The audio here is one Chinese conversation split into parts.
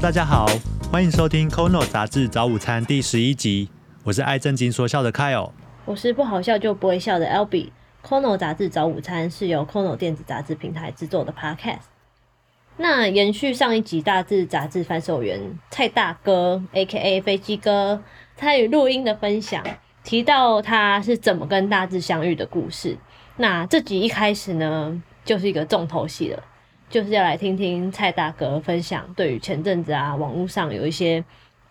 大家好，欢迎收听《Kono 杂志早午餐》第十一集。我是爱正经说笑的 Kyle，我是不好笑就不会笑的 Albee。Kono 杂志早午餐是由 Kono 电子杂志平台制作的 Podcast。那延续上一集大志杂志贩售员蔡大哥 （A.K.A. 飞机哥）参与录音的分享，提到他是怎么跟大志相遇的故事。那这集一开始呢，就是一个重头戏了，就是要来听听蔡大哥分享对于前阵子啊网络上有一些。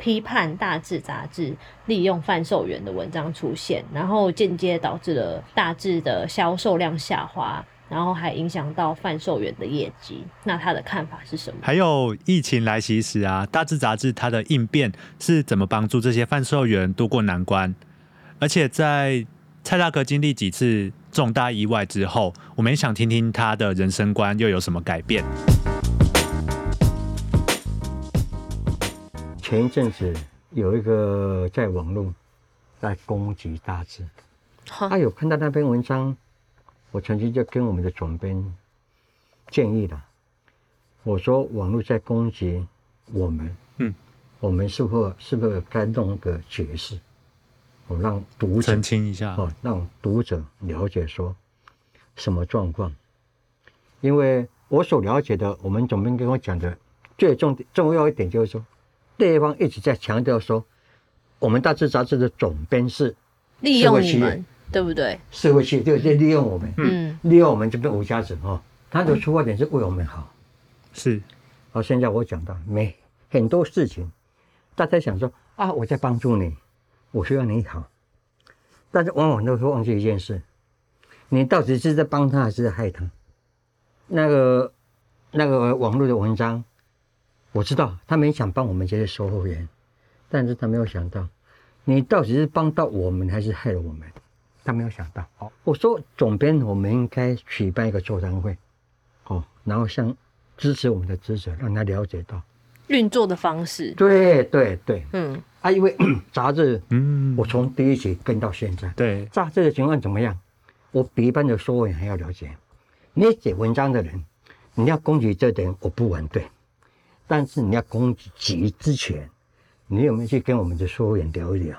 批判大志杂志利用贩售员的文章出现，然后间接导致了大志的销售量下滑，然后还影响到贩售员的业绩。那他的看法是什么？还有疫情来袭时啊，大志杂志它的应变是怎么帮助这些贩售员渡过难关？而且在蔡大哥经历几次重大意外之后，我们也想听听他的人生观又有什么改变。前一阵子有一个在网络在攻击大志，他有看到那篇文章，我曾经就跟我们的总编建议了，我说网络在攻击我们，嗯，我们是否是不是该弄个解释，我让读者澄清一下，哦，让读者了解说什么状况，因为我所了解的，我们总编跟我讲的最重重要一点就是说。对方一直在强调说，我们大志杂志的总编是利用你们，对不对？社会企业对，利用我们，嗯，利用我们这边无家者哈，他的出发点是为我们好，是。好，现在我讲到没很多事情，大家想说啊，我在帮助你，我需要你好，但是往往都会忘记一件事，你到底是在帮他还是在害他？那个那个网络的文章。我知道他没想帮我们这些售后员，但是他没有想到，你到底是帮到我们还是害了我们？他没有想到。哦，我说总编，我们应该举办一个座谈会，哦，然后向支持我们的职责，让他了解到运作的方式。对对对，嗯，啊，因为 杂志，嗯，我从第一集跟到现在，对杂志的情况怎么样？我比一般的售后员还要了解。你写文章的人，你要攻击这点，我不反对。但是你要攻击之前，你有没有去跟我们的售货员聊一聊，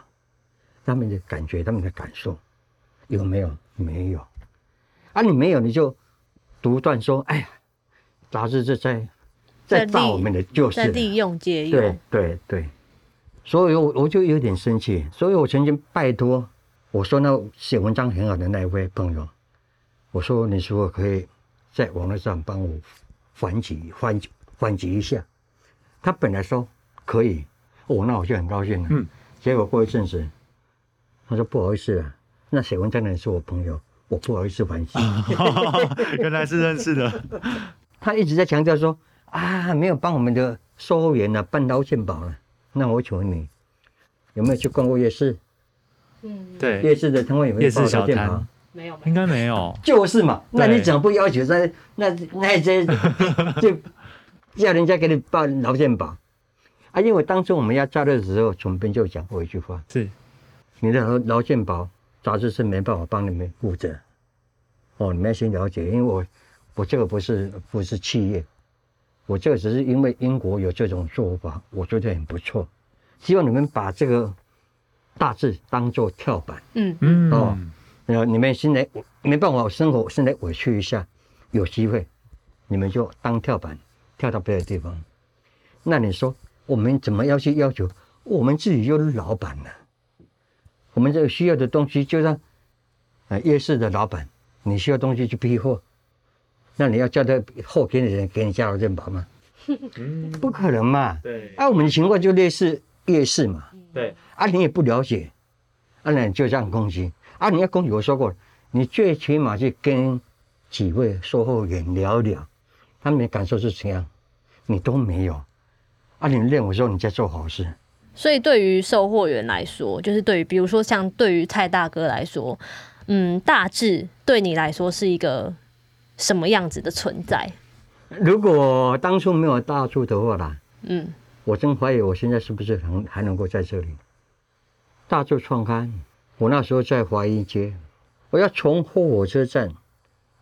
他们的感觉、他们的感受有没有？没有。啊，你没有，你就独断说：“哎呀，杂志这在在造我们的，就是在利用借用。”对对对。所以，我我就有点生气。所以我曾经拜托我说那写文章很好的那一位朋友，我说：“你是否可以在网络上帮我反击、反反击一下？”他本来说可以，哦，那我就很高兴了。嗯，结果过一阵子，他说不好意思啊，那写文章的人是我朋友，我不好意思还击。原来是认识的。他一直在强调说啊，没有帮我们的售货员呢办劳健保了。那我请问你，有没有去逛过夜市？嗯，对，夜市的摊位有没有报劳健保？没有，应该没有。就是嘛，那你怎么不要求在那那些 就？叫人家给你办劳健保啊！因为当初我们要加入的时候，总编就讲过一句话：是你的劳劳健保杂志是没办法帮你们负责。哦，你们要先了解，因为我我这个不是不是企业，我这个只是因为英国有这种做法，我觉得很不错。希望你们把这个大致当做跳板。嗯嗯哦，然后你们现在没办法生活，现在委屈一下，有机会你们就当跳板。跳到别的地方，那你说我们怎么要去要求？我们自己就是老板呢，我们这个需要的东西，就让，呃夜市的老板，你需要东西去批货，那你要叫他后天的人给你加入认保吗？不可能嘛。对。啊，我们的情况就类似夜市嘛。对。啊，你也不了解，啊，那你就这样攻击。啊，你要攻击，我说过，你最起码去跟几位售后员聊聊。他们的感受是怎样？你都没有，啊！你认为说你在做好事，所以对于售货员来说，就是对于比如说像对于蔡大哥来说，嗯，大致对你来说是一个什么样子的存在？如果当初没有大柱的话啦，嗯，我真怀疑我现在是不是能还能够在这里？大柱创刊，我那时候在华阴街，我要从火车站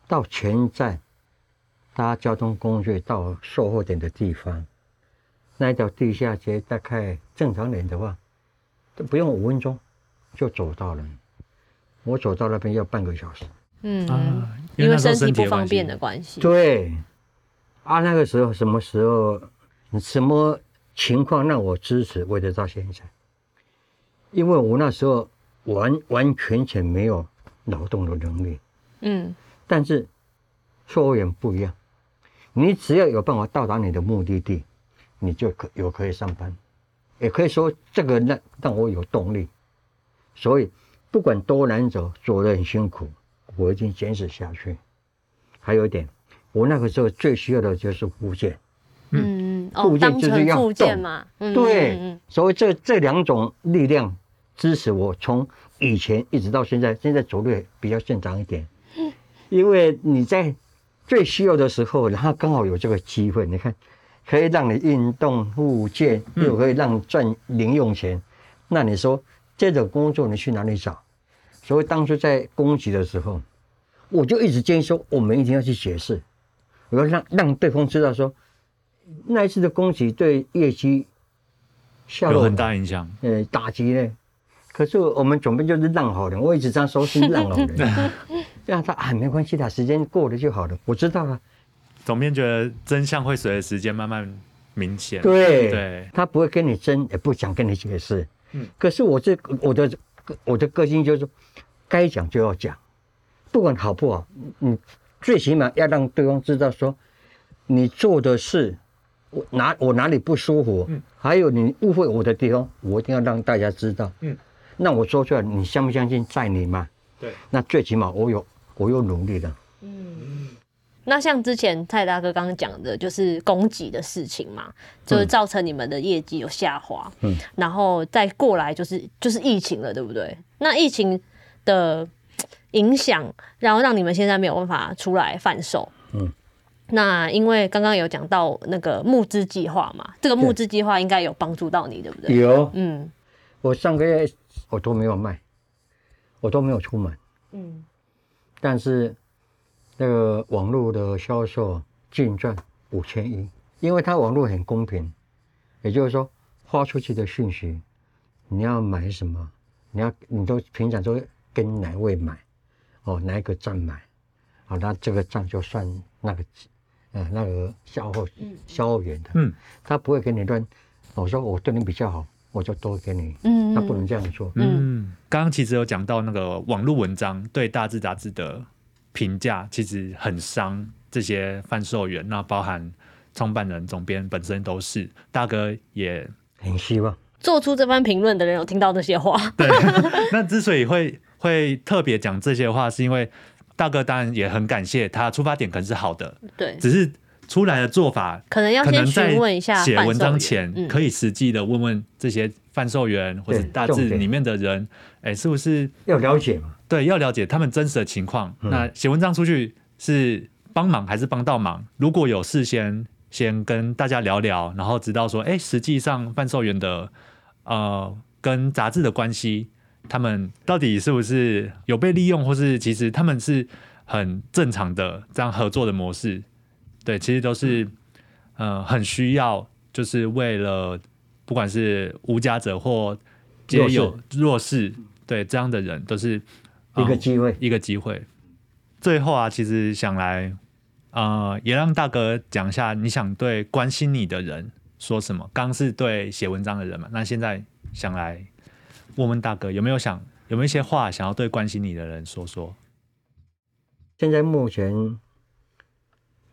到前站。搭交通工具到售货点的地方，那一条地下街大概正常点的话，都不用五分钟就走到了。我走到那边要半个小时。嗯，啊，因为身体不方便的关系。对，啊，那个时候什么时候，什么情况让我支持，我得到现在，因为我那时候完完全全没有劳动的能力，嗯。但是售货员不一样，你只要有办法到达你的目的地，你就可有可以上班，也可以说这个让让我有动力，所以不管多难走，走得很辛苦，我一定坚持下去。还有一点，我那个时候最需要的就是附件，嗯，哦，附件就是要成附件动嘛。嗯对，嗯所以这这两种力量支持我从以前一直到现在，现在走路也比较正常一点。因为你在最需要的时候，然后刚好有这个机会，你看，可以让你运动复健，又可以让你赚零用钱。那你说这种工作你去哪里找？所以当初在攻击的时候，我就一直建议说，我们一定要去解释，我要让让对方知道说，那一次的攻击对业绩下落有很大影响。呃打击呢。可是我们总编就是让好人，我一直这样说是让好人，让他啊没关系的，时间过了就好了。我知道了，总编觉得真相会随着时间慢慢明显。对，对，他不会跟你争，也不想跟你解释。嗯可是我这我的我的个性就是，该讲就要讲，不管好不好，你最起码要让对方知道说，你做的事，我哪我哪里不舒服，嗯还有你误会我的地方，我一定要让大家知道。嗯，那我说出来，你相不相信在你嘛？对，那最起码我有我有努力的。那像之前蔡大哥刚刚讲的，就是供给的事情嘛，就是造成你们的业绩有下滑，嗯，然后再过来就是就是疫情了，对不对？那疫情的影响，然后让你们现在没有办法出来贩售，嗯。那因为刚刚有讲到那个募资计划嘛，这个募资计划应该有帮助到你，对不对？有，嗯我上个月我都没有卖，我都没有出门。嗯但是那个网络的销售净赚五千一，因为它网络很公平，也就是说发出去的讯息，你要买什么，你要你都平常都跟哪位买，哦哪一个站买，好、那这个站就算那个呃那个销货销货员的，嗯，他不会给你乱，我说我对你比较好，我就多给你，嗯，他不能这样做，嗯，刚刚其实有讲到那个网络文章对大智杂志的评价，其实很伤这些贩售员，那包含创办人、总编本身都是。大哥也很希望。做出这番评论的人有听到这些话，对，那之所以会会特别讲这些话，是因为大哥当然也很感谢他出发点可能是好的，对，只是出来的做法可能要先可能在询问一下写文章前，嗯可以实际的问问这些贩售员或者对大致里面的人，哎，是不是要了解嘛，对要了解他们真实的情况？嗯那写文章出去是帮忙还是帮倒忙？如果有事先先跟大家聊聊，然后知道说，哎，实际上贩售员的呃跟杂志的关系，他们到底是不是有被利用，或是其实他们是很正常的这样合作的模式？对，其实都是呃很需要，就是为了不管是无家者或皆有弱势，对这样的人都是、呃一个机会。一个机会。最后啊，其实想来，呃，也让大哥讲一下，你想对关心你的人说什么？刚是对写文章的人嘛，那现在想来问问大哥，有没有想有没有一些话想要对关心你的人说说？现在目前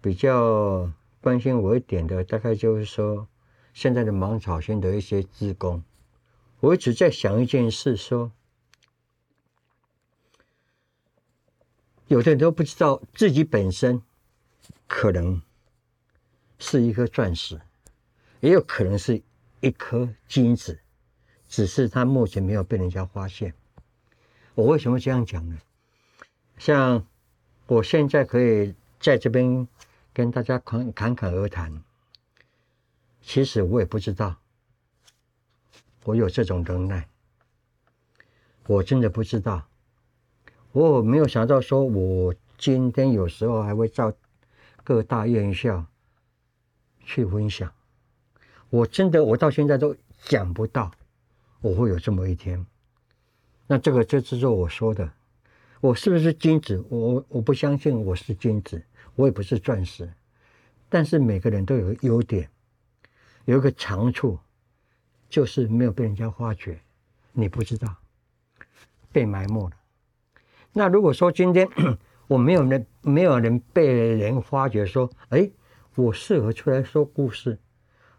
比较关心我一点的，大概就是说，现在的芒草线的一些职工，我一直在想一件事，说，有的人都不知道自己本身可能是一颗钻石，也有可能是一颗金子，只是他目前没有被人家发现。我为什么这样讲呢？像我现在可以在这边跟大家侃侃侃而谈，其实我也不知道我有这种能耐，我真的不知道，我没有想到说我今天有时候还会到各大院校去分享，我真的我到现在都想不到我会有这么一天。那这个就是我说的，我是不是金子？我我不相信我是金子，我也不是钻石。但是每个人都有优点，有一个长处，就是没有被人家发掘，你不知道，被埋没了。那如果说今天 我没有人，没有人被人发掘，说，哎，我适合出来说故事，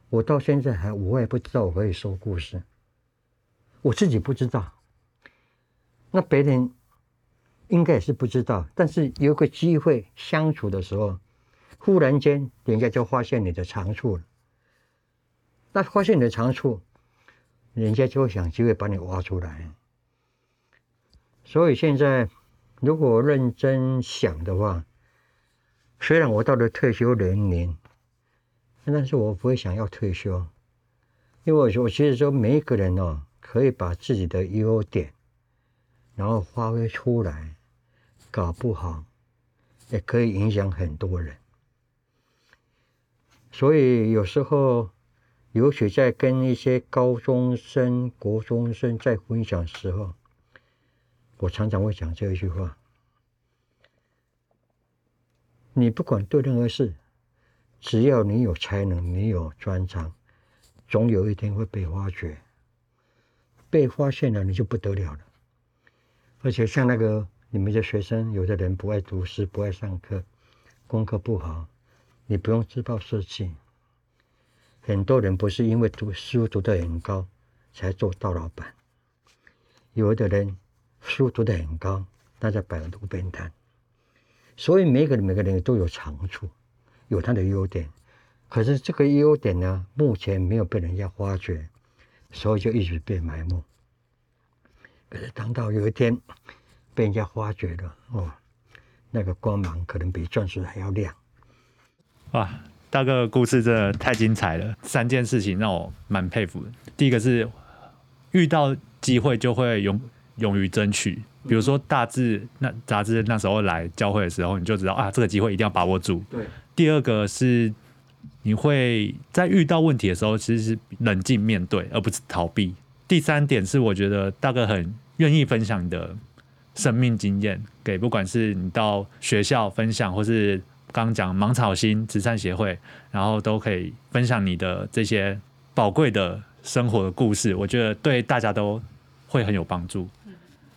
我到现在还我也不知道我可以说故事，我自己不知道。那别人应该也是不知道，但是有个机会相处的时候，忽然间人家就发现你的长处了。那发现你的长处，人家就会想机会把你挖出来。所以现在如果认真想的话，虽然我到了退休年龄，但是我不会想要退休，因为我我其实说每一个人哦，可以把自己的优点。然后发挥出来，搞不好也可以影响很多人。所以有时候，尤其在跟一些高中生、国中生在分享时候，我常常会讲这一句话：你不管做任何事，只要你有才能、你有专长，总有一天会被发掘。被发现了，你就不得了了。而且像那个你们的学生，有的人不爱读书，不爱上课，功课不好，你不用自暴自弃。很多人不是因为读书读得很高才做到老板，有的人书读得很高，但在摆路边摊。所以每个人每个人都有长处，有他的优点，可是这个优点呢，目前没有被人家发掘，所以就一直被埋没。可是当到有一天被人家发掘了，哦，那个光芒可能比钻石还要亮。哇，大哥故事真的太精彩了！三件事情让我蛮佩服的。第一个是遇到机会就会勇勇于争取，比如说大志那杂志那时候来教会的时候，你就知道啊，这个机会一定要把握住。对。第二个是你会在遇到问题的时候，其实是冷静面对，而不是逃避。第三点是，我觉得大哥很愿意分享你的生命经验，给不管是你到学校分享，或是刚刚讲芒草心慈善协会，然后都可以分享你的这些宝贵的生活的故事，我觉得对大家都会很有帮助。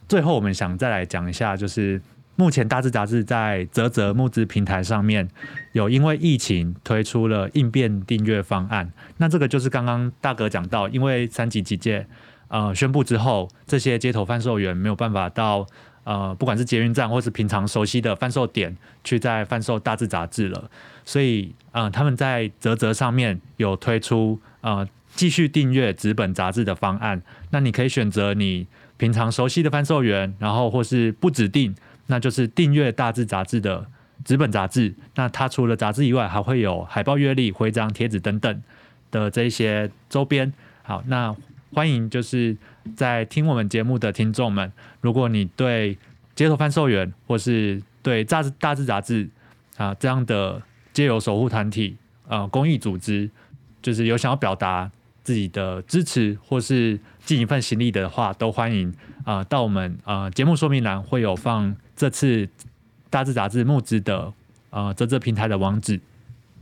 最后，我们想再来讲一下，就是。目前大志杂志在泽泽募资平台上面有因为疫情推出了应变订阅方案。那这个就是刚刚大哥讲到，因为三级警戒呃宣布之后，这些街头贩售员没有办法到呃不管是捷运站或是平常熟悉的贩售点去再贩售大志杂志了，所以呃他们在泽泽上面有推出呃继续订阅纸本杂志的方案。那你可以选择你平常熟悉的贩售员，然后或是不指定。那就是订阅大志杂志的纸本杂志，那它除了杂志以外，还会有海报、月历、徽章、贴纸等等的这些周边。好，那欢迎就是在听我们节目的听众们，如果你对街头贩售员或是对大志大志杂志啊这样的街友守护团体呃公益组织，就是有想要表达自己的支持或是尽一份心力的话，都欢迎啊到我们呃节目说明栏会有放。这次大志杂志募资的呃泽泽平台的网址，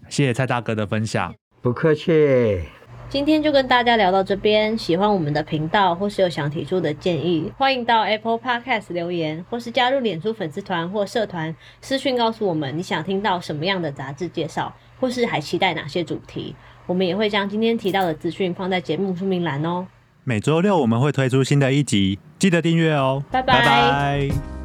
谢谢蔡大哥的分享，不客气。今天就跟大家聊到这边，喜欢我们的频道或是有想提出的建议，欢迎到 Apple Podcast 留言，或是加入脸书粉丝团或社团私讯告诉我们你想听到什么样的杂志介绍，或是还期待哪些主题，我们也会将今天提到的资讯放在节目说明栏哦。每周六我们会推出新的一集，记得订阅哦。拜拜。